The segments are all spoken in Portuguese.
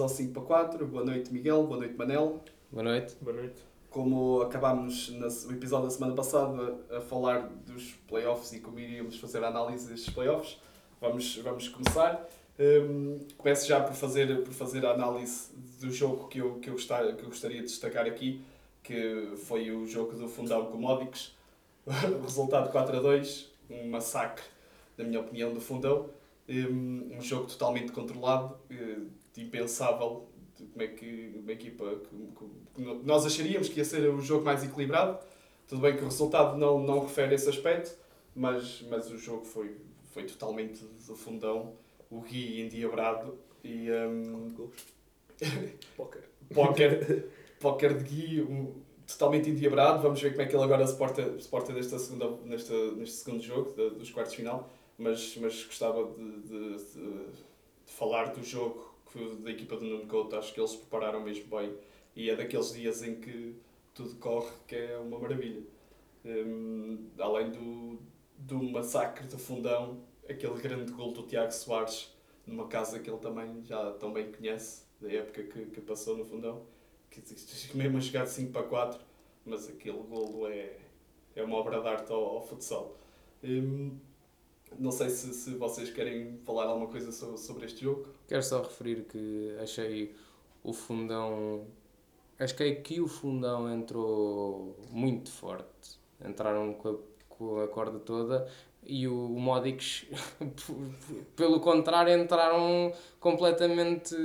ao 5 para 4. Boa noite, Miguel. Boa noite, Manel. Boa noite. Boa noite. Como acabámos no episódio da semana passada a falar dos playoffs e como iríamos fazer a análise destes playoffs, vamos, vamos começar. Um, começo já por fazer, por fazer a análise do jogo que eu, que, eu gostar, que eu gostaria de destacar aqui, que foi o jogo do Fundão com Módicos. O resultado 4 a 2, um massacre, na minha opinião, do Fundão. Um, um jogo totalmente controlado, uh, impensável de como é que uma equipa. Que, que nós acharíamos que ia ser o jogo mais equilibrado. Tudo bem que o resultado não, não refere esse aspecto, mas, mas o jogo foi, foi totalmente do fundão o Gui endiabrado e. Um, Póquer. Póquer. Póquer de Gui, um, totalmente endiabrado. Vamos ver como é que ele agora se porta, se porta nesta segunda, nesta, neste segundo jogo, de, dos quartos de final. Mas, mas gostava de, de, de, de falar do jogo da equipa do Nuno Couto. Acho que eles prepararam mesmo bem. E é daqueles dias em que tudo corre, que é uma maravilha. Um, além do, do massacre do fundão, aquele grande gol do Tiago Soares numa casa que ele também já tão bem conhece, da época que, que passou no fundão, que, mesmo a jogar de 5 para 4, mas aquele golo é, é uma obra de arte ao, ao futsal. Hum, não sei se, se vocês querem falar alguma coisa sobre, sobre este jogo. Quero só referir que achei o fundão. Acho que o fundão entrou muito forte. Entraram com a, com a corda toda e o Modix, pelo contrário, entraram completamente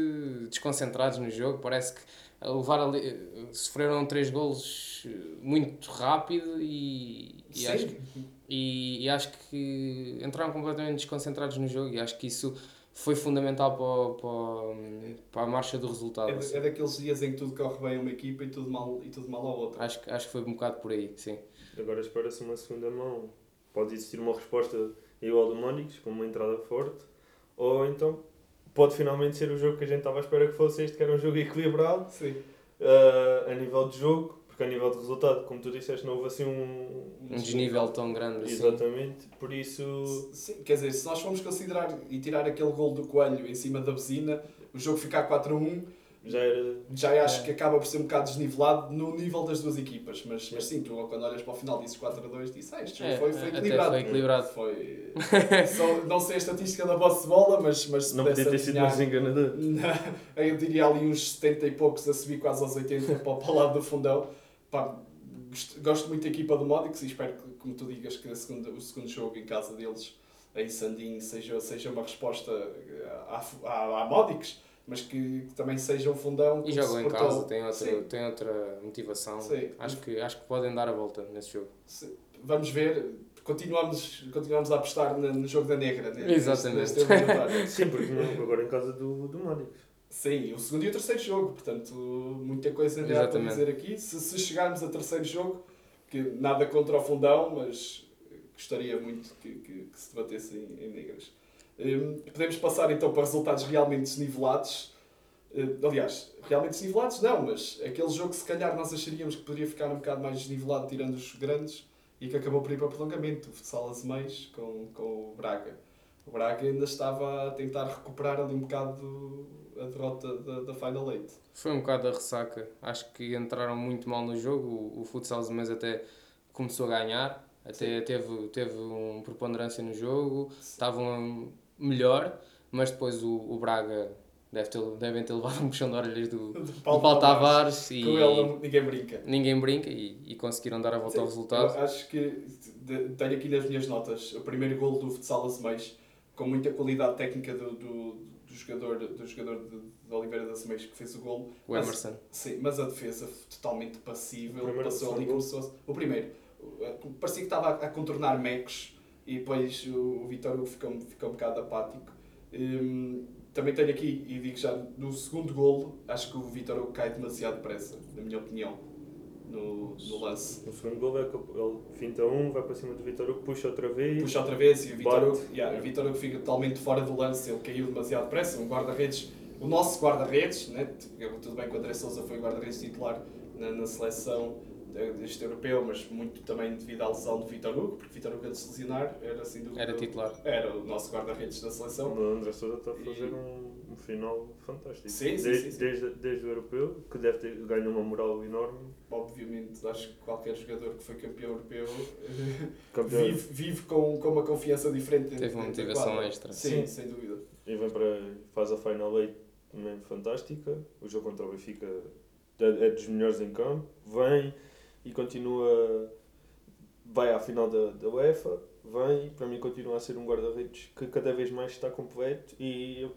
desconcentrados no jogo. Parece que levar ali, sofreram três golos muito rápido e, e acho, que, e, e, acho que entraram completamente desconcentrados no jogo e acho que isso foi fundamental para, para, para a marcha do resultado. É, é, daqueles dias em que tudo corre bem a uma equipa e tudo mal, e tudo mal a outra. Acho, acho que foi um bocado por aí, sim. Agora espera-se uma segunda mão pode existir uma resposta igual do Mónicos, com uma entrada forte, ou então pode finalmente ser o jogo que a gente estava à espera que fosse este, que era um jogo equilibrado uh, a nível de jogo, porque a nível de resultado, como tu disseste, não houve assim um, um desnível tão grande. Assim. Exatamente, por isso. Sim, quer dizer, se nós formos considerar e tirar aquele gol do Coelho em cima da buzina, o jogo ficar 4 a 1 já, era... já acho é. que acaba por ser um bocado desnivelado no nível das duas equipas. Mas, mas sim, tu quando olhas para o final dizes 4 a 2, dizes, ah, jogo é, foi, foi equilibrado. Foi equilibrado. Foi... Só, não sei a estatística da vossa bola, mas, mas se Não podia ter sido mais enganador. Eu diria ali uns 70 e poucos a subir quase aos 80 para, para o lado do fundão. Pá, gosto muito da equipa do Modix e espero que, como tu digas, que segunda, o segundo jogo em casa deles em Sandim seja, seja uma resposta à, à, à Modix mas que, que também seja um fundão. E jogam em casa, tem outra, tem outra motivação. Sim. Acho, que, acho que podem dar a volta nesse jogo. Sim. Vamos ver. Continuamos, continuamos a apostar no jogo da Negra. Né? Exatamente. Sim, porque agora em casa do, do Mónicos. Sim, o segundo e o terceiro jogo, portanto, muita coisa ainda há para dizer aqui. Se, se chegarmos a terceiro jogo, que nada contra o fundão, mas gostaria muito que, que, que se debatesse em, em negras. Hum, podemos passar então para resultados realmente desnivelados. Hum, aliás, realmente desnivelados não, mas aquele jogo que se calhar nós acharíamos que poderia ficar um bocado mais desnivelado tirando os grandes e que acabou por ir para o prolongamento, o futsal Azemais com, com o Braga. O Braga ainda estava a tentar recuperar ali um bocado a derrota da, da Final Eight. Foi um bocado a ressaca. Acho que entraram muito mal no jogo. O, o futsal Azemais até começou a ganhar, até teve, teve uma preponderância no jogo, estavam melhor, mas depois o, o Braga deve ter, devem ter levado um puxão de orelhas do, do Paulo, Paulo Tavares, e com ele ninguém brinca. Ninguém brinca e, e conseguiram dar a volta Sim, ao resultado. acho que tenho aqui nas minhas notas o primeiro gol do futsal Azemais com muita qualidade técnica do, do, do jogador, do jogador de, de Oliveira da Semeiros que fez o gol. O Emerson. Mas, sim, mas a defesa totalmente passível, passou ali como se fosse... O primeiro, parecia que estava a, a contornar mecos e depois o, o Vitor Hugo ficou, ficou um bocado apático. Um, também tenho aqui, e digo já, no segundo golo, acho que o Vitor Hugo cai demasiado depressa, na minha opinião, no, no lance. No segundo golo, é que ele finta um, vai para cima do Vitor Hugo, puxa outra vez. Puxa outra vez e o Vitor Hugo, yeah, Vitor Hugo fica totalmente fora do lance, ele caiu demasiado depressa. Um guarda-redes, o nosso guarda-redes, né? tudo bem que o André Souza foi guarda-redes titular na, na seleção deste europeu, mas muito também devido à lesão do Vitor Hugo, porque Vitor Hugo, antes de se lesionar, era assim do. Era titular. Era o nosso guarda-redes da seleção. O André Sousa está a fazer e... um um final fantástico. Sim, sim, desde, sim, sim. Desde, desde o europeu, que deve ter ganho uma moral enorme. Obviamente, acho que qualquer jogador que foi campeão europeu Campeão. vive, vive com, com uma confiança diferente. dentro- Teve uma motivação extra. Sim, Sim. sem dúvida. E vem para. faz a Final 8 também fantástica. O jogo contra o Benfica é, é dos melhores em campo. Vem e continua. vai à final da, da UEFA. Vem e para mim continua a ser um guarda-redes que cada vez mais está completo e,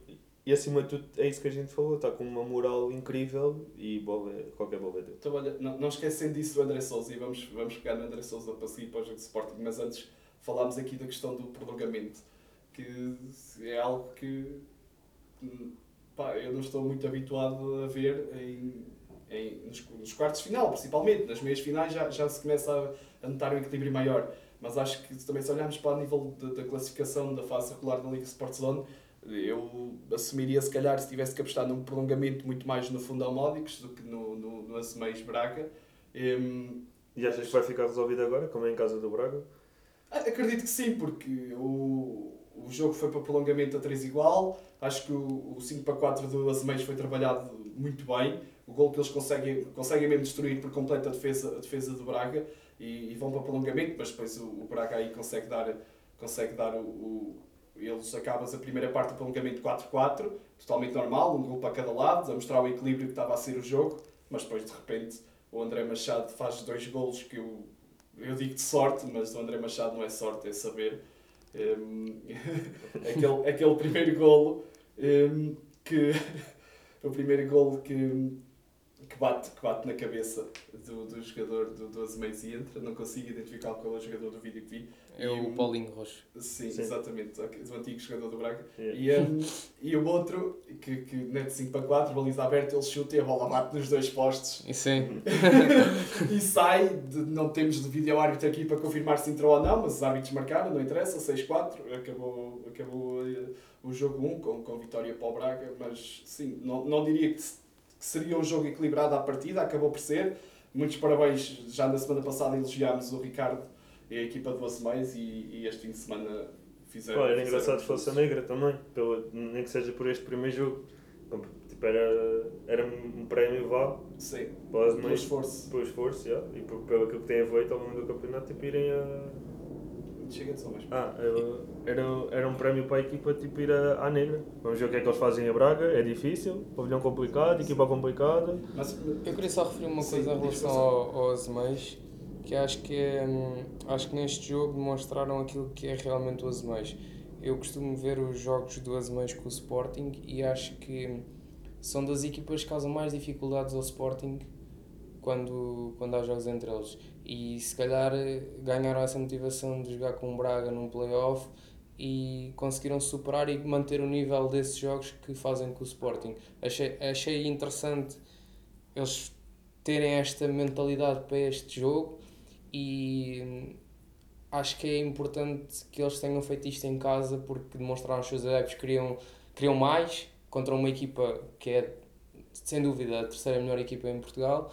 e acima de tudo é isso que a gente falou. Está com uma moral incrível e bola, qualquer bola é dele. Então, olha, não, não esquecendo disso do André Souza e vamos, vamos pegar no André Souza para seguir para o jogo de Sporting, mas antes falámos aqui da questão do prolongamento, que é algo que hum, pá, eu não estou muito habituado a ver em, em, nos, nos quartos de final, principalmente. Nas meias finais já, já se começa a, a notar um equilíbrio maior. Mas acho que também se olharmos para o nível de- da classificação da fase regular da Liga Sport Zone, eu assumiria se calhar se tivesse que apostar num prolongamento muito mais no Fundão Módicos do que no, no, no Braga. Hum, E achas que vai ficar resolvido agora, como é em casa do Braga? Acredito que sim, porque o, o jogo foi para prolongamento a 3 igual. Acho que o, o 5 para 4 do Azemeiros foi trabalhado muito bem. O gol que eles conseguem, conseguem mesmo destruir por completo a defesa, a defesa do Braga e, e vão para prolongamento, mas depois o, o Braga aí consegue dar, consegue dar o, o- Eles acabam a primeira parte do prolongamento 4-4, totalmente normal, um gol para cada lado, a mostrar o equilíbrio que estava a ser o jogo, mas depois de repente o André Machado faz dois golos que eu, eu digo de sorte, mas o André Machado não é sorte, é saber. Hum, aquele, aquele primeiro golo hum, que o primeiro golo que, que, bate, que bate na cabeça do, do jogador do, do Azemeiros e entra, não consigo identificar qual é o jogador do vídeo que vi. É E o Paulinho Rocha. Sim, Sim. exatamente, do antigo jogador do Braga. Yeah. E, um, e o outro, que, que né, de 5 para 4, baliza aberta, ele chuta e a bola bate nos dois postes E sim, e sai. De, não temos de vídeo árbitro aqui para confirmar se entrou ou não, mas os árbitros marcaram, não interessa, 6-4, acabou, acabou eh, o jogo 1 com, com vitória para o Braga, mas sim, não, não diria que, se- que seria um jogo equilibrado à partida, acabou por ser. Muitos parabéns, já na semana passada elogiámos o Ricardo e a equipa do Azemais e, e este fim de semana fizeram. Pô, era fizeram engraçado a negra também, pelo, nem que seja por este primeiro jogo. Tipo, era, era um prémio vá Sim, pelo esforço. pelo esforço yeah, e por, pelo aquilo que têm feito ao longo do campeonato, tipo, irem a. Chega de só mais. Ah, era, era um prémio para a equipa tipo, ir à negra. Vamos ver o que é que eles fazem a Braga, é difícil, pavilhão complicado, equipa complicada. Mas, Eu queria só referir uma Sim, coisa em diz relação ao, ao Azemais, que acho que é, hum, acho que neste jogo demonstraram aquilo que é realmente o Azemais. Eu costumo ver os jogos do Azemais com o Sporting e acho que são das equipas que causam mais dificuldades ao Sporting quando, quando há jogos entre eles. E se calhar eh, ganharam essa motivação de jogar com o Braga num playoff e conseguiram superar e manter o nível desses jogos que fazem com o Sporting. Achei, achei interessante eles terem esta mentalidade para este jogo e hum, acho que é importante que eles tenham feito isto em casa porque demonstraram aos seus adeptos que queriam, queriam mais contra uma equipa que é sem dúvida a terceira melhor equipa em Portugal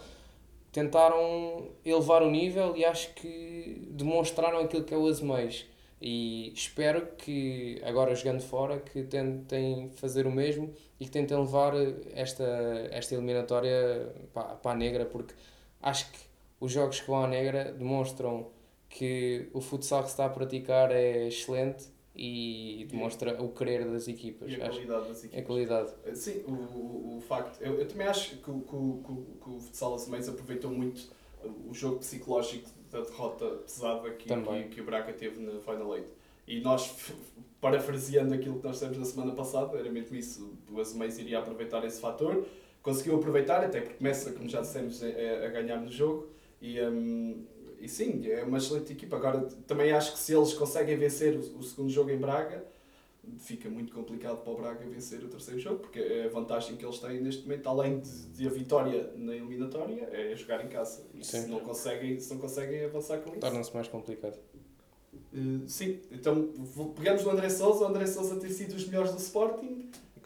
tentaram elevar o nível e acho que demonstraram aquilo que é o Azemais e espero que agora jogando fora que tentem fazer o mesmo e que tentem levar esta, esta eliminatória para, para a negra porque acho que os jogos que vão à negra demonstram que o futsal que se está a praticar é excelente e demonstra o querer das equipas. e a qualidade das equipas. qualidade. Sim, o, o, o facto. Eu, eu também acho que, o- que, que, que o futsal Azemais aproveitou muito o jogo psicológico da derrota pesada que, que, que o Braga teve na Final Eight. E nós, parafraseando aquilo que nós dissemos na semana passada, era mesmo isso. O Azemais iria aproveitar esse fator, conseguiu aproveitar, até porque começa, como já dissemos, a, a ganhar no jogo. E, hum, e sim, é uma excelente equipa. Agora, também acho que se eles conseguem vencer o, o segundo jogo em Braga, fica muito complicado para o Braga vencer o terceiro jogo, porque é a vantagem que eles têm neste momento, além de, de a vitória na eliminatória, é jogar em casa. E se Sim. não, conseguem, se não conseguem avançar com isso. Torna-se mais complicado. Uh, sim, então pegamos no André Souza, o André Souza ter sido os melhores do Sporting E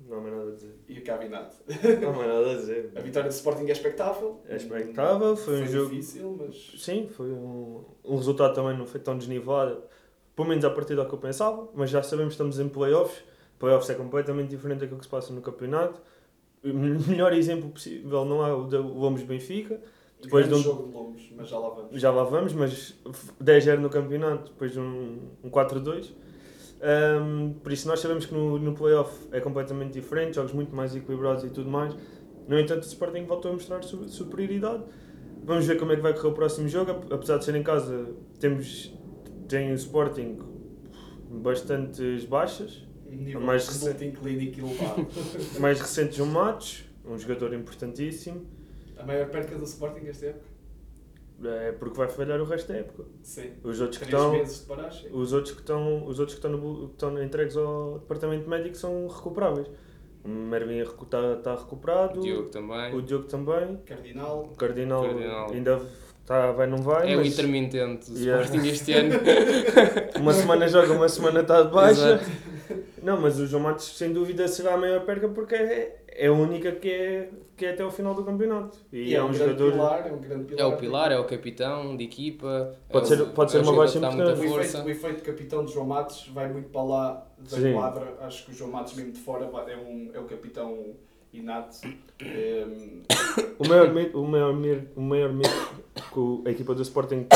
não há mais nada a dizer. e o Cabinado. Não há mais nada a dizer. A vitória do Sporting é expectável. É expectável, foi um jogo- difícil, mas Sim, foi um, um resultado também não foi tão desnivelado, pelo menos a partir do que eu pensava, mas já sabemos que estamos em playoffs, Playoffs é completamente diferente daquilo que se passa no campeonato. O melhor exemplo possível não é o da Lombos Benfica. Depois de um jogo de Lombos, mas já lá vamos. Já lá vamos, mas 10-0 no campeonato, depois de um, um 4-2. Um, por isso nós sabemos que no, no playoff é completamente diferente, jogos muito mais equilibrados e tudo mais. No entanto, o Sporting voltou a mostrar superioridade. Vamos ver como é que vai correr o próximo jogo. Apesar de ser em casa, temos tem o Sporting bastantes baixas. Nível mais recente clínico elevado. mais recente João Matos, um jogador importantíssimo. A maior perca do Sporting esta época? É porque vai falhar o resto da época. Sim. Os outros que estão, os outros que estão, os outros que estão, no, que estão entregues ao departamento médico são recuperáveis. O Mervin está tá recuperado. O Diogo também. O Diogo também. Cardinal. Cardinal, Cardinal. ainda está, vai, não vai. É mas... o intermitente do yeah. Sporting este ano. uma semana joga, uma semana está de baixa. Exato. Não, mas o João Matos sem dúvida será a maior perca porque é, é a única que é, que é até o final do campeonato. E, e é, é, um, jogador. Pilar, é um grande pilar. É o pilar, é o capitão de equipa. Pode é ser, o, pode ser é uma baixa importante. O efeito, o efeito de capitão de João Matos vai muito para lá da Sim. quadra. Acho que o João Matos, mesmo de fora, é, um, é o capitão inato. Um... O maior medo, o maior medo, o maior medo que a equipa do Sporting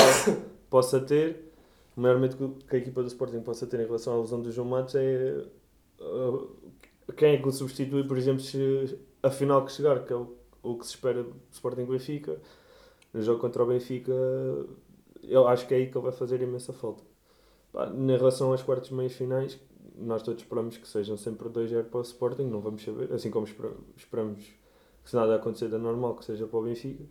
possa ter, o maior medo que a equipa do Sporting possa ter em relação à lesão do João Matos é uh, quem é que o substitui, por exemplo, se a final que chegar, que é o, o que se espera do Sporting Benfica, no jogo contra o Benfica, eu acho que é aí que ele vai fazer imensa falta. Em relação às quartas meias finais, nós todos esperamos que sejam sempre 2-0 para o Sporting, não vamos saber, assim como esperamos que se nada acontecer da normal, que seja para o Benfica.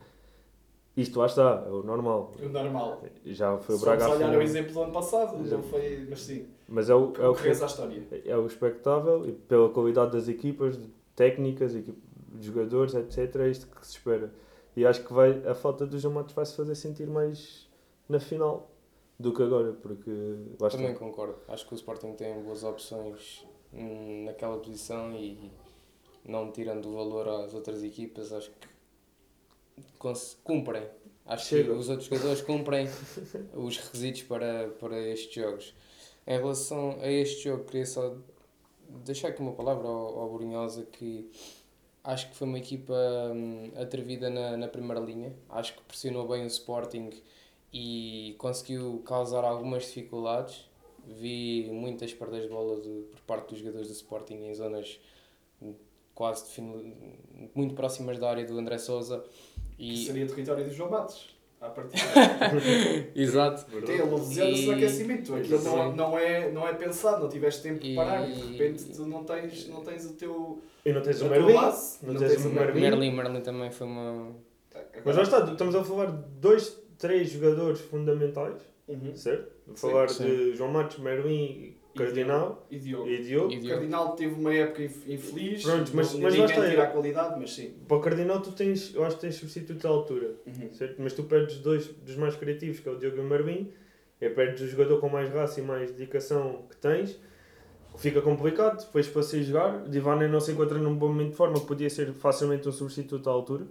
Isto lá está, é o normal. O normal. Já foi o Braga Só olhar o exemplo do ano passado, não foi, mas sim. Mas é o, é o, que, a história. é o expectável e pela qualidade das equipas, técnicas, de jogadores, etc. É isto que se espera. E acho que vai, a falta dos Matos vai se fazer sentir mais na final do que agora, porque Também concordo. Acho que o Sporting tem boas opções naquela posição e não tirando o valor às outras equipas, acho que cumprem. Acho Chega. que os outros jogadores cumprem os requisitos para, para estes jogos. Em relação a este jogo, queria só deixar aqui uma palavra ao, ao Borinhosa que acho que foi uma equipa hum, atrevida na, na primeira linha. Acho que pressionou bem o Sporting e conseguiu causar algumas dificuldades. Vi muitas perdas de bola de, por parte dos jogadores do Sporting em zonas quase muito próximas da área do André Souza e... Que seria território do João Matos, à partida. Exato. Tem a lesão e... do aquecimento. Aquilo não, não, é, não é pensado, não tiveste tempo de parar e de repente tu não tens, não tens o teu. E não tens o Merlin. Não, não tens o Merlin. Merlin. Merlin também foi uma. Mas já está, estamos a falar de dois, três jogadores fundamentais, uhum. certo? A falar sim. de João Matos, Merlin Cardinal e Diogo. E Diogo. E Diogo. Cardinal teve uma época infeliz, Pronto, mas, mas ninguém tira a qualidade, mas sim. Para o Cardinal tu tens, eu acho que tens substitutos à altura, uhum. certo? Mas tu perdes dois dos mais criativos, que é o Diogo e o Marvin, e perdes o jogador com mais raça e mais dedicação que tens, fica complicado, depois para se jogar, Divane não se encontra num bom momento de forma, podia ser facilmente um substituto à altura.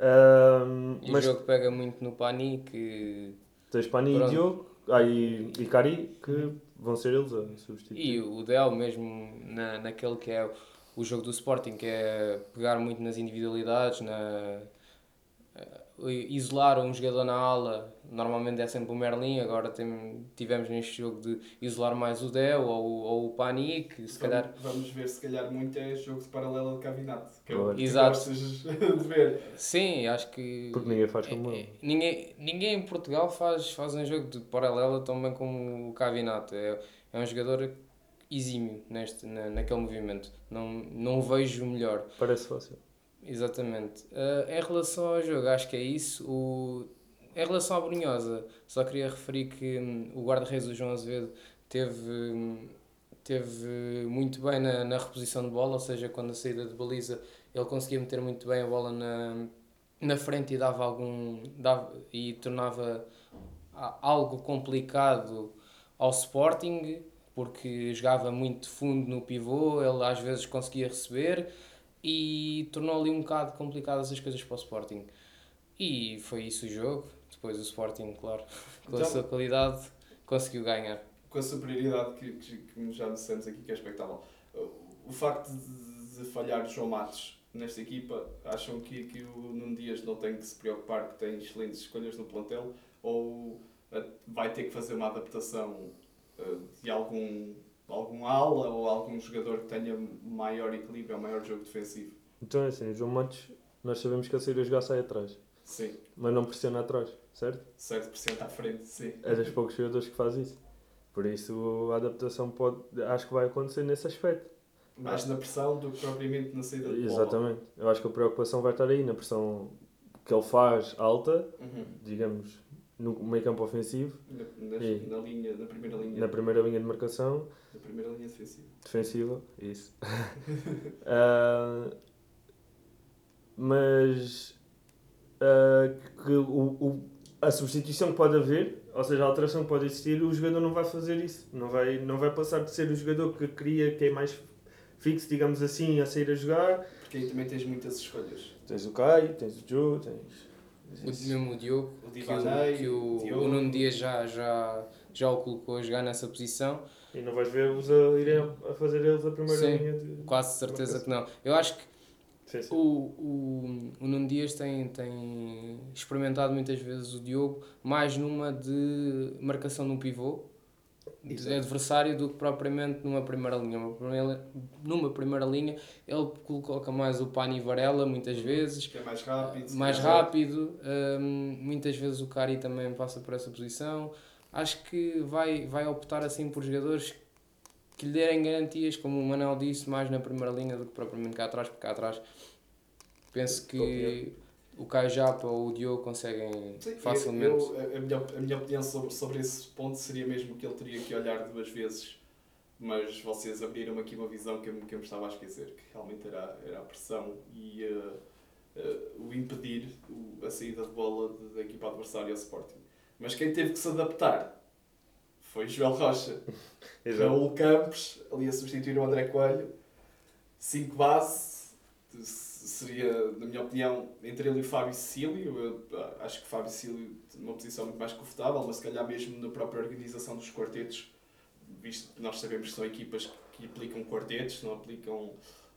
Um, e mas o jogo pega muito no Pani, que... Tens Pani Pronto. e Diogo, ah, e, e Cari, que... Vão ser eles a substituir. E o Del mesmo na, naquele que é o jogo do Sporting, que é pegar muito nas individualidades, na, isolar um jogador na ala, normalmente é sempre o Merlin, agora tem, tivemos neste jogo de isolar mais o Del ou, ou o Panic, se vamos, calhar... Vamos ver, se calhar muito é jogo de paralelo de Cavinato, que é o que Exato. de ver. Sim, acho que... Porque ninguém faz como é, ninguém, ninguém em Portugal faz, faz um jogo de paralelo tão bem como o Cavinato, é, é um jogador exímio neste, na, naquele movimento, não, não o vejo melhor. Parece fácil. Exatamente. Uh, em relação ao jogo, acho que é isso. O... Em relação à Brunhosa, só queria referir que hum, o guarda-reis do João Azevedo teve, hum, teve muito bem na, na reposição de bola, ou seja, quando a saída de baliza ele conseguia meter muito bem a bola na, na frente e dava algum dava, e tornava algo complicado ao Sporting porque jogava muito fundo no pivô, ele às vezes conseguia receber e tornou ali um bocado complicadas as coisas para o Sporting. E foi isso o jogo. Depois o Sporting, claro, com então, a sua qualidade, conseguiu ganhar. Com a superioridade que, que, que já dissemos aqui, que é expectável. o facto de, de falhar João Matos nesta equipa, acham que, que o Nuno Dias não tem que se preocupar, que tem excelentes escolhas no plantel, ou uh, vai ter que fazer uma adaptação uh, de algum, algum ala ou algum jogador que tenha maior equilíbrio, maior jogo defensivo? Então é assim, o João Matos, nós sabemos que a sair a jogar sai atrás. Sim. Mas não pressiona atrás, certo? Certo, pressiona à frente, sim. É dos poucos jogadores que faz isso. Por isso a adaptação pode, acho que vai acontecer nesse aspecto. Mais na pressão do que propriamente na saída de bola. Exatamente. Eu acho que a preocupação vai estar aí, na pressão que ele faz alta, uhum. digamos, no meio campo ofensivo. Na, na, e, na, linha, na primeira linha. Na primeira linha de marcação. Na primeira linha defensiva. Defensiva, isso. uh, mas uh, que o, o, a substituição que pode haver, ou seja, a alteração que pode existir, o jogador não vai fazer isso. Não vai, não vai passar de ser o jogador que cria, que é mais fixo, digamos assim, a sair a jogar. Porque aí também tens muitas escolhas. Tens o Caio, tens o Joe, tens. O, mesmo o Diogo, o que, o, que o, Diogo. o Nuno Dias já, já, já o colocou a jogar nessa posição. E não vais ver-os a irem a fazer eles a primeira sim, linha de. Quase certeza que não. Eu acho que sim, sim. O, o, o Nuno Dias tem, tem experimentado muitas vezes o Diogo mais numa de marcação no pivô de adversário do que propriamente numa primeira linha. Numa primeira, numa primeira linha ele coloca mais o Pani Varela muitas vezes. Que é mais rápido. Mais rápido. Um, muitas vezes o Cari também passa por essa posição. Acho que vai, vai optar assim por jogadores que lhe derem garantias, como o Manel disse, mais na primeira linha do que propriamente cá atrás, porque cá atrás penso que o Caio Japa ou o Diogo conseguem Sim, facilmente. Eu, eu, a, minha, a minha opinião sobre, sobre esse ponto seria mesmo que ele teria que olhar duas vezes, mas vocês abriram aqui uma visão que eu, que eu me estava a esquecer, que realmente era, era a pressão e uh, uh, o impedir o, a saída de bola da equipa adversária ao Sporting. Mas quem teve que se adaptar foi Joel Rocha. Raul Campos, ali a substituir o André Coelho, 5 base seria, na minha opinião, entre ele e o Fábio Cecílio. Eu acho que o Fábio Cecílio tem uma posição muito mais confortável, mas se calhar mesmo na própria organização dos quartetos, visto que nós sabemos que são equipas que aplicam quartetos, não aplicam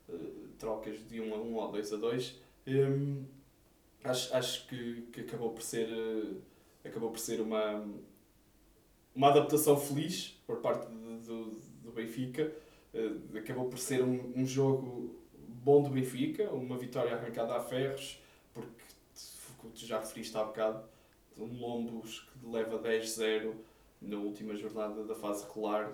uh, trocas de 1 um a 1 um ou 2 a 2. Um, acho, acho que, que acabou por ser, uh, acabou por ser uma, uma adaptação feliz por parte do, do, do Benfica. Uh, acabou por ser um, um jogo bom do Benfica, uma vitória arrancada a ferros, porque, tu já referiste há bocado, um Lombos que leva 10-0 na última jornada da fase regular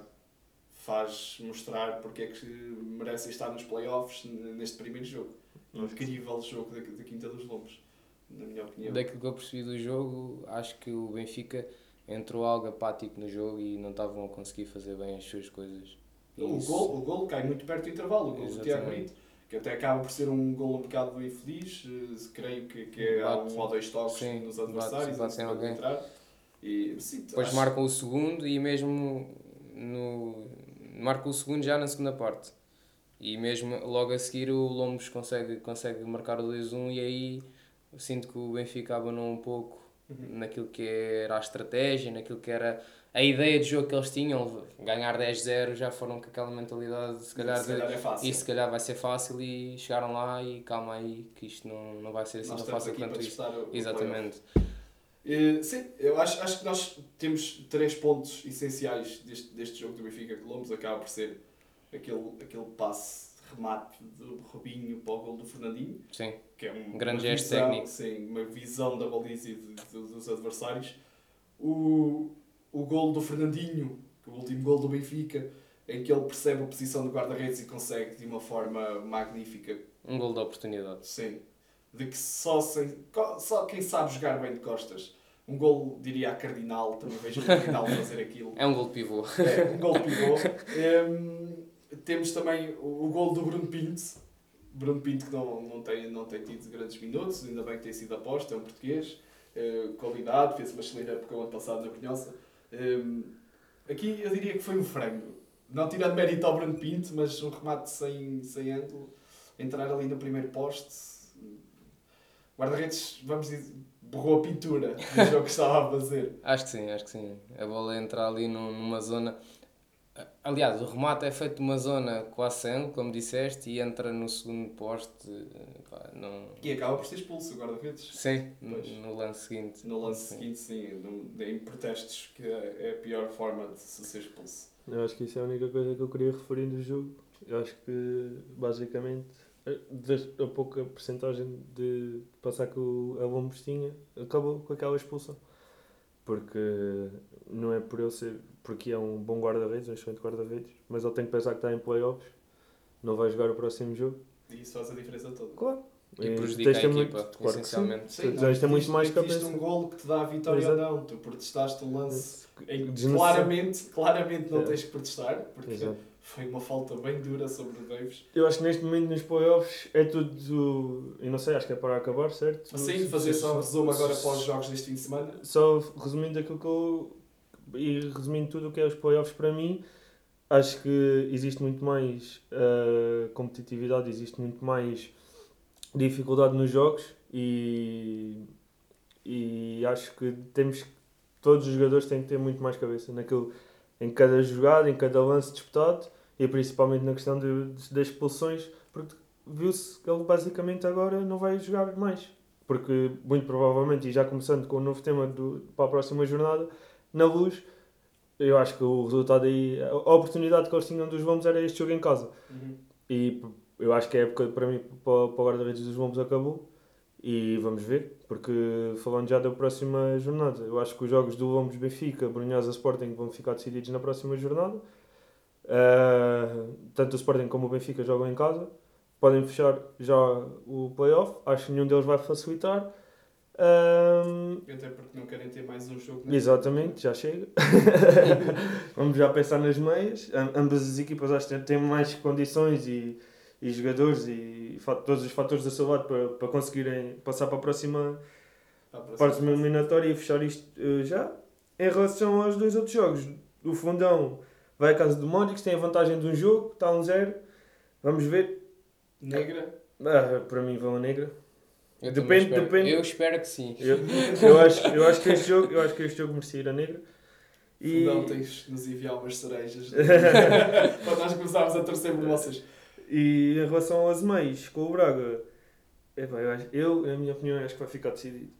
faz mostrar porque é que merece estar nos playoffs neste primeiro jogo. Incrível jogo da, da Quinta dos Lombos, na minha opinião. Daquilo que eu percebi do jogo, acho que o Benfica entrou algo apático no jogo e não estavam a conseguir fazer bem as suas coisas. O gol, o gol cai muito perto do intervalo, o gol do Tiago Brito que até acaba por ser um gol um bocado infeliz, uh, creio que, que é, há um ou dois toques sim, nos adversários bate, bate alguém. entrar. E, sim, Depois acho... marcam o segundo e mesmo no marcam o segundo já na segunda parte. E mesmo logo a seguir o Lombos consegue, consegue marcar o 2-1 e aí sinto que o Benfica abanou um pouco uhum. naquilo que era a estratégia, naquilo que era a ideia de jogo que eles tinham, ganhar 10-0, já foram com aquela mentalidade, se calhar, se calhar é e se calhar vai ser fácil e chegaram lá e calma aí que isto não, não vai ser assim nós tão fácil quanto isso. Exatamente. Uh, sim, eu acho, acho que nós temos três pontos essenciais deste, deste jogo do Benfica Colombos, acaba por ser aquele, aquele passe remate do Robinho para o gol do Fernandinho, sim. que é um grande gesto técnico. Sim, uma visão da baliza e de, de, dos adversários. O, o gol do Fernandinho, o último gol do Benfica, em que ele percebe a posição do guarda-redes e consegue de uma forma magnífica. Um gol de oportunidade. Sim. De que só, sem, só quem sabe jogar bem de costas. Um gol, diria a Cardinal, também vejo o Cardinal fazer aquilo. É um gol de pivô. É, um gol de pivô. Um, temos também o, o gol do Bruno Pinto. Bruno Pinto que não, não, tem, não tem tido grandes minutos, ainda bem que tem sido aposta, é um português. Uh, qualidade, fez uma excelente época o ano passado na Brunhosa. Um, aqui eu diria que foi um frango. Não tirando mérito ao Bruno Pinto, mas um remate sem, sem ângulo. Entrar ali no primeiro poste. Guarda-redes, vamos dizer, borrou a pintura do jogo que estava a fazer. Acho que sim, acho que sim. A bola entra ali numa zona. Aliás, o remate é feito numa zona quase sem como disseste, e entra no segundo poste. Pá, não... E acaba por ser expulso o guarda-redes. Sim, no, no, lance seguinte. No lance sim. seguinte, sim. No, em protestos, que é, é a pior forma de se ser expulso. Eu acho que isso é a única coisa que eu queria referir do jogo. Eu acho que, basicamente, a pouca porcentagem de passar que o Abombos tinha, acabou com aquela expulsão. Porque não é por eu ser. Porque é um bom guarda-redes, um excelente guarda-redes, mas ele tem que pensar que está em playoffs, não vai jogar o próximo jogo. E isso faz a diferença toda. Claro. E prejudica a equipa, muito, claro essencialmente. Sim, sim, tens muito mais cabeça. Um golo que te dá a vitória Exato. ou não. Tu protestaste o lance em, claramente, claramente não é. tens que protestar, porque Exato. foi uma falta bem dura sobre o Davis. Eu acho que neste momento nos playoffs é tudo. Eu não sei, acho que é para acabar, certo? Sim, fazer só um resumo agora para os jogos deste fim de semana. Só resumindo aquilo que eu. E resumindo tudo o que é os playoffs para mim, acho que existe muito mais uh, competitividade, existe muito mais dificuldade nos jogos e, e acho que temos todos os jogadores têm que ter muito mais cabeça naquilo, em cada jogada, em cada lance disputado e principalmente na questão de, de, das expulsões, porque viu-se que ele basicamente agora não vai jogar mais. Porque muito provavelmente, e já começando com o novo tema do, para a próxima jornada, na luz, eu acho que o resultado aí, a oportunidade que eles tinham dos Vamos era este jogo em casa. Uhum. E eu acho que a época para mim, para, para o guarda-redes dos Vamos acabou. E vamos ver, porque falando já da próxima jornada, eu acho que os jogos do Lombos Benfica, Brunhosa Sporting vão ficar decididos na próxima jornada. Uh, tanto o Sporting como o Benfica jogam em casa. Podem fechar já o playoff. Acho que nenhum deles vai facilitar. Um, Até porque não querem ter mais um jogo. Exatamente, já chega. Vamos já pensar nas meias. Ambas as equipas acho que têm mais condições e e jogadores e todos os fatores da seu lado para, para conseguirem passar para a próxima, a próxima eliminatória e fechar isto uh, já. Em relação aos dois outros jogos, o Fundão vai à casa do Módicos, tem a vantagem de um jogo, está um zero. Vamos ver. Negra? Ah, para mim vão a negra. Eu depende, espero, depende. Eu espero que sim. Eu, eu, acho, eu, acho que este jogo, eu acho que este jogo merecia ir a negra. E... Fundão, tens de nos enviar umas cerejas para nós começarmos a torcer por vocês. E em relação aos meios, com o Braga, é, pá, eu, acho, eu, na minha opinião, acho que vai ficar decidido.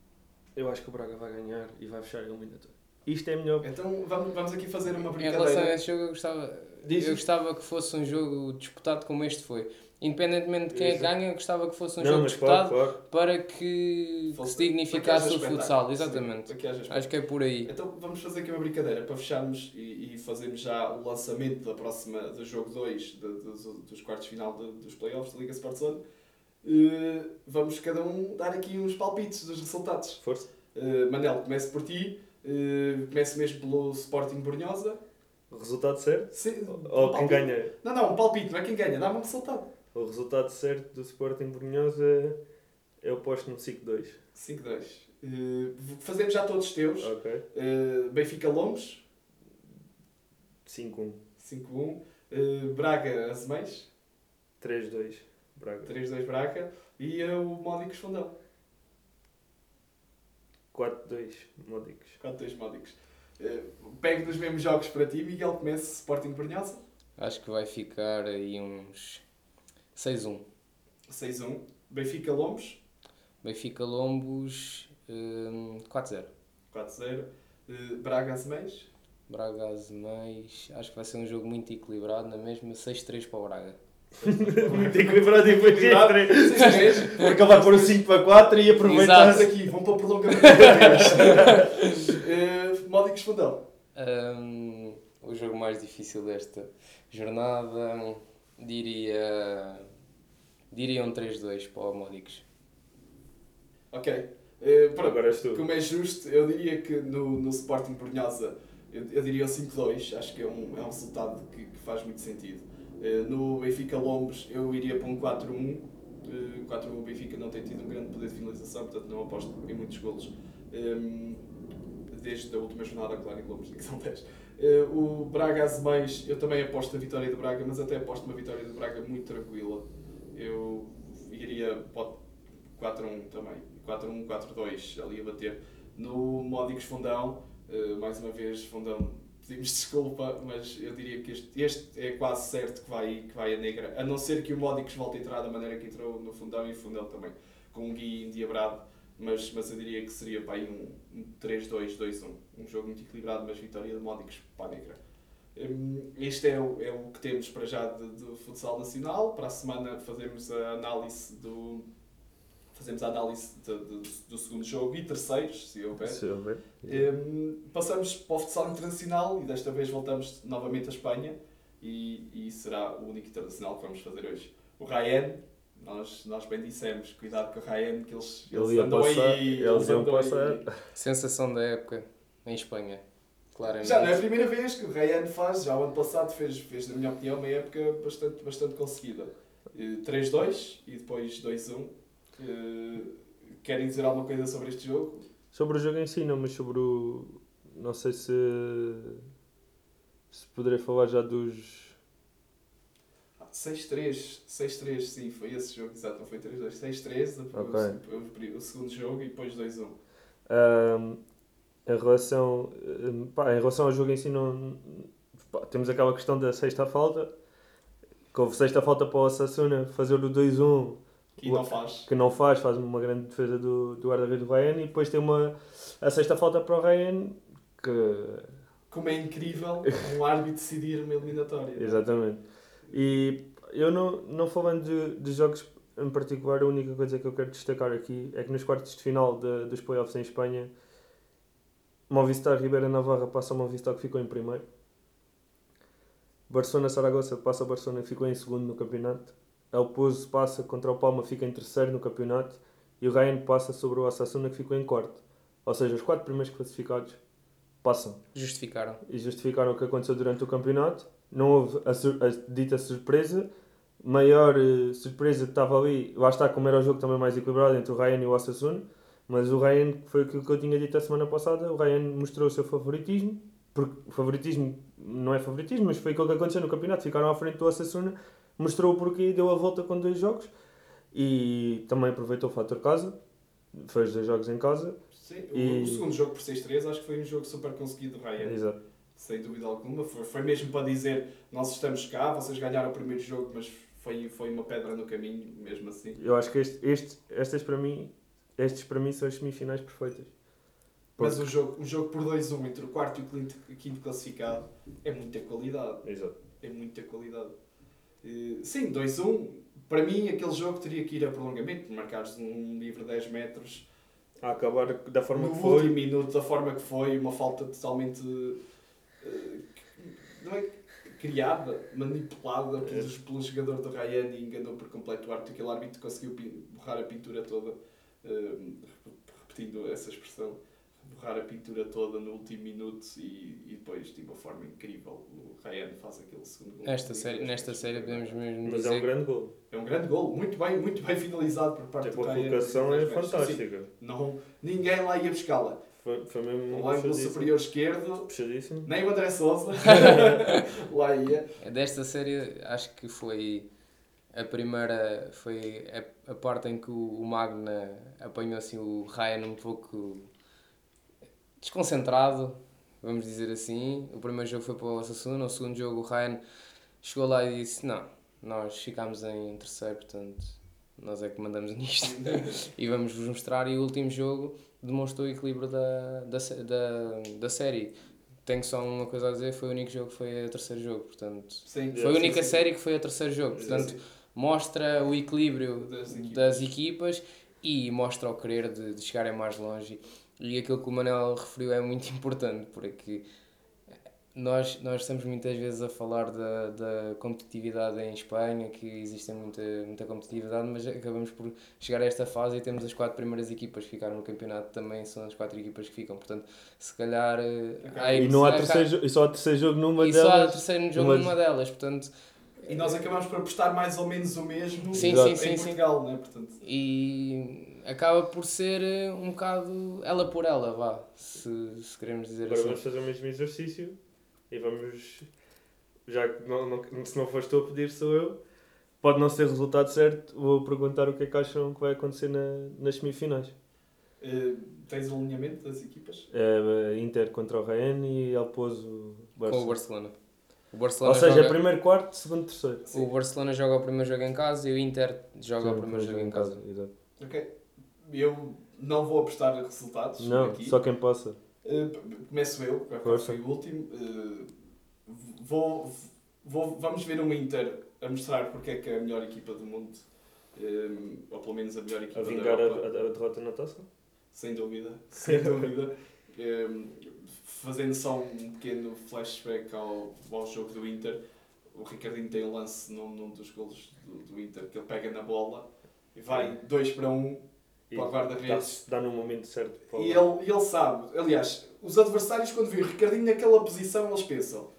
Eu acho que o Braga vai ganhar e vai fechar a eliminatória. Isto é opinião. Então vamos, vamos aqui fazer uma brincadeira. Em relação a esse jogo, eu gostava, eu gostava que fosse um jogo disputado como este foi. Independentemente de quem Isso. ganha, eu gostava que fosse um não, jogo disputado claro, claro. para que, que se dignificasse o futsal. Exatamente. Sim, Acho que é por aí. Então vamos fazer aqui uma brincadeira para fecharmos e, e fazermos já o lançamento da próxima, do jogo 2 dos, dos quartos de final de, dos playoffs da Liga Sport Zone. Uh, vamos cada um dar aqui uns palpites dos resultados. Força. Uh, Manel, comece por ti. Uh, comece mesmo pelo Sporting Brunhosa. O resultado certo? Sim, Ou um quem ganha? Não, não, um palpite, não é quem ganha, dá-me um resultado. O resultado certo do Sporting Brunhosa é o posto no 5-2. 5-2. Uh, fazemos já todos os teus. Ok. Uh, Benfica Lombos. 5-1. 5-1. Uh, Braga Azemais. 3-2. Braga. 3-2 Braga. E uh, o Módicos Fundão. 4-2 Módicos. 4-2 Módicos. Uh, pegue nos mesmos jogos para ti, Miguel. Comece Sporting Brunhosa. Acho que vai ficar aí uns 6-1. 6-1. Benfica Lombos. Benfica Lombos um, 4-0. 4-0. Uh, Braga Azemais. Braga Azemais. Acho que vai ser um jogo muito equilibrado, na mesma 6-3 para o Braga. muito equilibrado e depois 6-3. Porque ele vai pôr o 5 para 4 e aproveitar. Exato. aqui, vão para o prolongamento. uh, Módicos Fundão. Um, o jogo mais difícil desta jornada diria Diria um 3-2 para o Módicos. Ok. Uh, pronto, Agora és tu. Como é justo, eu diria que no, no Sporting Brunhosa eu, eu diria 5-2, acho que é um, é um resultado que, que faz muito sentido. Uh, no Benfica Lombos eu iria para um 4-1. Uh, 4-1 o Benfica não tem tido um grande poder de finalização, portanto não aposto em muitos golos. Um, ehm, desde a última jornada, claro, em Lombos, que são 10. Uh, o Braga Azemais, eu também aposto na vitória do Braga, mas até aposto uma vitória do Braga muito tranquila eu iria 4-1 também. 4-1, 4-2 ali a bater. No Módicos Fundão, uh, mais uma vez, Fundão pedimos desculpa, mas eu diria que este, este é quase certo que vai, que vai a negra, a não ser que o Módicos volte a entrar da maneira que entrou no fundão e fundão também, com um Gui endiabrado, mas, mas eu diria que seria para aí um, um 3-2-2-1, um jogo muito equilibrado, mas vitória de Módicos para a negra. Hum, este é o, é o que temos para já do futsal nacional. Para a semana fazemos a análise do fazemos a análise de, de, do segundo jogo e terceiros, se houver. Se houver. Um, passamos para o futsal internacional e desta vez voltamos novamente à Espanha e, e será o único internacional que vamos fazer hoje. O Ryan, nós, nós bem dissemos, cuidado com o Ryan, que eles, eles Ele andam passar, aí. eles iam andam aí. Sensação da época em Espanha. Claramente. Já não é a primeira vez que o Ryan faz, já o ano passado fez, fez na minha opinião, uma época bastante, bastante conseguida. Eh, 3-2 e depois 2-1. Eh, Querem dizer alguma coisa sobre este jogo? Sobre o jogo em si, não, mas sobre o. Não sei se. Se poderei falar já dos. Ah, 6-3, 6-3, sim, foi esse jogo, exato, não foi 3-2. 6-3, o- Ok. o, o, segundo jogo e depois 2-1. Ahm, em, relação, pá, em relação ao jogo em si, não, pá, temos aquela questão da sexta falta. Que houve sexta falta para o Osasuna fazer o 2-1, Que não faz. que não faz, faz uma grande defesa do, do guarda-redes do Ryan. E depois tem uma, a sexta falta para o Ryan, que Como é incrível um árbitro decidir uma eliminatória. Exatamente. E eu não, não falando de, de jogos em particular, a única coisa que eu quero destacar aqui é que nos quartos de final de- dos playoffs em Espanha, Movistar Ribeira Navarra passa ao Movistar que ficou em primeiro. Barcelona Saragossa passa ao Barcelona que ficou em segundo no campeonato. El Pozo passa contra o Palma fica em terceiro no campeonato. E o Ryan passa sobre o Osasuna que ficou em quarto. Ou seja, os quatro primeiros classificados passam Justificaram. e justificaram o que aconteceu durante o campeonato. Não houve a, a dita surpresa. Maior eh, surpresa estava ali, lá está, como era o jogo também mais equilibrado entre o Ryan e o Osasuna. Mas o Ryan, foi aquilo que eu tinha dito a semana passada, o Ryan mostrou o seu favoritismo. Porque o favoritismo não é favoritismo, mas foi aquilo que aconteceu no campeonato. Ficaram à frente do Osasuna, mostrou o porquê, deu a volta com dois jogos. E também aproveitou o fator casa, fez dois jogos em casa. Sim, o, E- o segundo jogo por 6-3 acho que foi um jogo super conseguido do Ryan. Exato. Sem dúvida alguma. Foi, foi mesmo para dizer: nós estamos cá, vocês ganharam o primeiro jogo, mas foi, foi uma pedra no caminho, mesmo assim. Eu acho que este, este, estas para mim, estes para mim são as semifinais perfeitas. Mas o jogo, o jogo por 2-1 entre o quarto e o quinto, classificado é muita qualidade. Exato. É muita qualidade. Eh, Sim, 2-1. Para mim, aquele jogo teria que ir a prolongamento, marcares um livre 10 metros. A acabar da forma no que último foi. minuto, da forma que foi, uma falta totalmente. Criada, manipulada É. pelos, pelo jogador do Ryan e enganou por completo o árbitro. Aquele árbitro conseguiu borrar a pintura toda, eh, repetindo essa expressão, borrar a pintura toda no último minuto e, e depois, de uma forma incrível, o Ryan faz aquele segundo gol. Nesta série, nesta série podemos mesmo Mas dizer é um grande gol. É um grande gol, muito bem, muito bem finalizado por parte Tipo, do a Ryan. colocação é Sim, fantástica. Não, ninguém lá ia buscá-la. Foi, foi mesmo Lá no superior esquerdo, Puxadíssimo. nem o André Souza lá ia. Desta série acho que foi a primeira, foi a, a parte em que o, o Magna apanhou assim o Ryan um pouco desconcentrado, vamos dizer assim. O primeiro jogo foi para o Osasuna, o segundo jogo o Ryan chegou lá e disse não, nós ficámos em terceiro, portanto nós é que mandamos nisto e vamos vos mostrar. E o último jogo demonstrou o equilíbrio da, da, da, da série. Tenho só uma coisa a dizer, foi o único jogo que foi o terceiro jogo, portanto... Sim, Foi a sim, única sim. série que foi a terceiro jogo, portanto mostra o equilíbrio Das equipas. das equipas e mostra o querer de, de chegarem mais longe. E aquilo que o Manel referiu é muito importante, porque nós, nós estamos muitas vezes a falar da, da competitividade em Espanha, que existe muita, muita competitividade, mas acabamos por chegar a esta fase e temos as quatro primeiras equipas que ficaram no campeonato, também são as quatro equipas que ficam. Portanto, se calhar. eh, há E, não há terceiro, e só há terceiro jogo numa e só há delas. terceiro jogo numa- numa delas, portanto. E nós acabamos por apostar mais ou menos o mesmo Sim, sim, sim, sim. Portugal, não é? Portanto, E acaba por ser eh, um bocado ela por ela, vá, se, se queremos dizer Agora assim. vamos fazer o mesmo exercício e vamos. Já que não, não, se não foste tu a pedir, sou eu. Pode não ser o resultado certo, vou perguntar o que é que acham que vai acontecer na, nas semifinais. eh, tens o alinhamento das equipas? É, Inter contra o Ryan e El Pozo Com o Barcelona. O Ou Barcelona seja, joga... primeiro quarto, segundo terceiro. O Barcelona joga o primeiro jogo em casa e o Inter joga o Sim, primeiro jogo em casa. Exato. Ok. Eu não vou apostar resultados Não, aqui. só quem possa. Uh, começo eu, que Força. foi o último. Uh, vou, vou, vamos ver um Inter a mostrar porque é que é a melhor equipa do mundo. Um, ou pelo menos a melhor equipa A da vingar a, Europa. a- derrota na taça? Sem dúvida, sem dúvida. Um, fazendo só um pequeno flashback ao, ao jogo do Inter, o Ricardinho tem um lance num, num dos golos do, do Inter que ele pega na bola e vai 2 para 1 um, para o guarda-redes. dá, dá no momento certo para o E ele, ele sabe, aliás, os adversários quando veem o Ricardinho naquela posição, eles pensam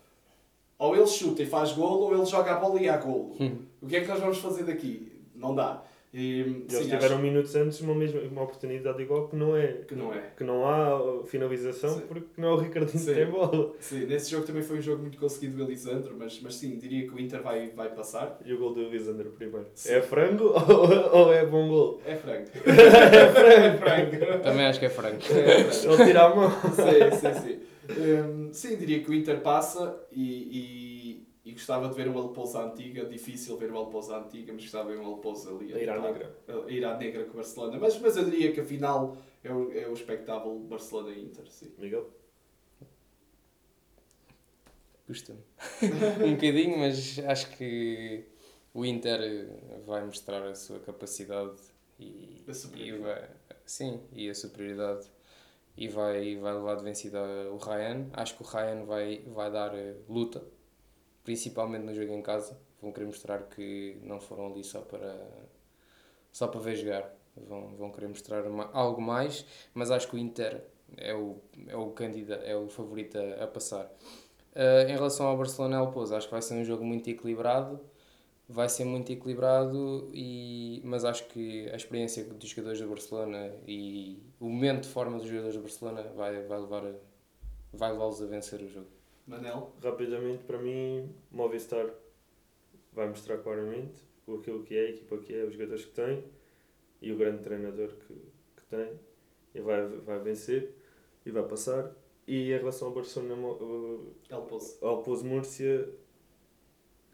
ou ele chuta e faz golo, ou ele joga a bola e há golo. Hum. O que é que nós vamos fazer daqui? Não dá. E, Eles sim, tiveram acho minutos antes uma, mesma, uma oportunidade igual que não é. que não é. Que não há finalização Sim. porque não é o Ricardinho Sim. que tem bola. Sim, nesse jogo também foi um jogo muito conseguido do Elisandro, mas, mas sim, diria que o Inter vai, vai passar. E o gol do Lisandro primeiro. Sim. É frango ou, ou é bom gol? É frango. é frango. Também acho que é franco. É, Ele tira a mão. sim, sim, sim. Hum, sim, diria que o Inter passa e, e, e gostava de ver uma Leposa antiga. Difícil ver uma Leposa antiga, mas gostava de ver uma Leposa ali. A ir à negra. a ir à negra com o Barcelona. Mas, mas eu diria que a final é o, é o espectáculo Barcelona e Inter. Sim. Miguel? Custa-me. um bocadinho, mas acho que o Inter vai mostrar a sua capacidade e, A e superioridade. vai, sim, e a superioridade e vai, vai levar de vencida o Ryan. Acho que o Ryan vai, vai dar eh, luta, principalmente no jogo em casa. Vão querer mostrar que não foram ali só para, só para ver jogar. Vão, vão querer mostrar ma- algo mais, mas acho que o Inter é o, é o candidato, é o favorito a, a passar. Uh, em relação ao Barcelona Alpos, acho que vai ser um jogo muito equilibrado. Vai ser muito equilibrado, e, mas acho que a experiência dos jogadores do Barcelona e o momento de forma dos jogadores do Barcelona vai, vai levar vai levá-los a vencer o jogo. Manel? Rapidamente, para mim, Movistar vai mostrar claramente aquilo que é, a equipa que é, os jogadores que tem e o grande treinador que, que tem. E vai, vai vencer e vai passar. E em relação ao Barcelona, uh, El Pozo. ao Pouso Múrcia,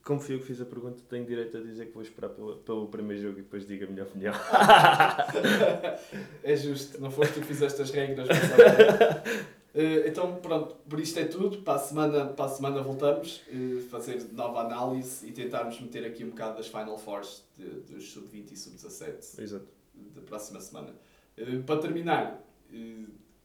como fui eu que fiz a pergunta, tenho direito a dizer que vou esperar pelo, pelo primeiro jogo e depois digo a minha opinião. é justo, não foste tu que fizeste as regras. Eh, então, pronto, por isto é tudo. Para a semana, para a semana voltamos eh, fazer nova análise e tentarmos meter aqui um bocado das Final Fours de- dos Sub-20 e Sub-17 Exato. da próxima semana. Eh, para terminar,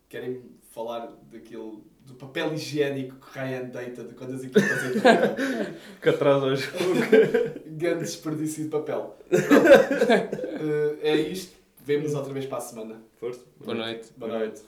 querem falar daquele, do papel higiênico que Ryan deita de quando as equipas entram? Que atrasa o jogo. Grande desperdício de papel. É isto. Vemo-nos outra vez para a semana. Força. Boa noite. Boa noite.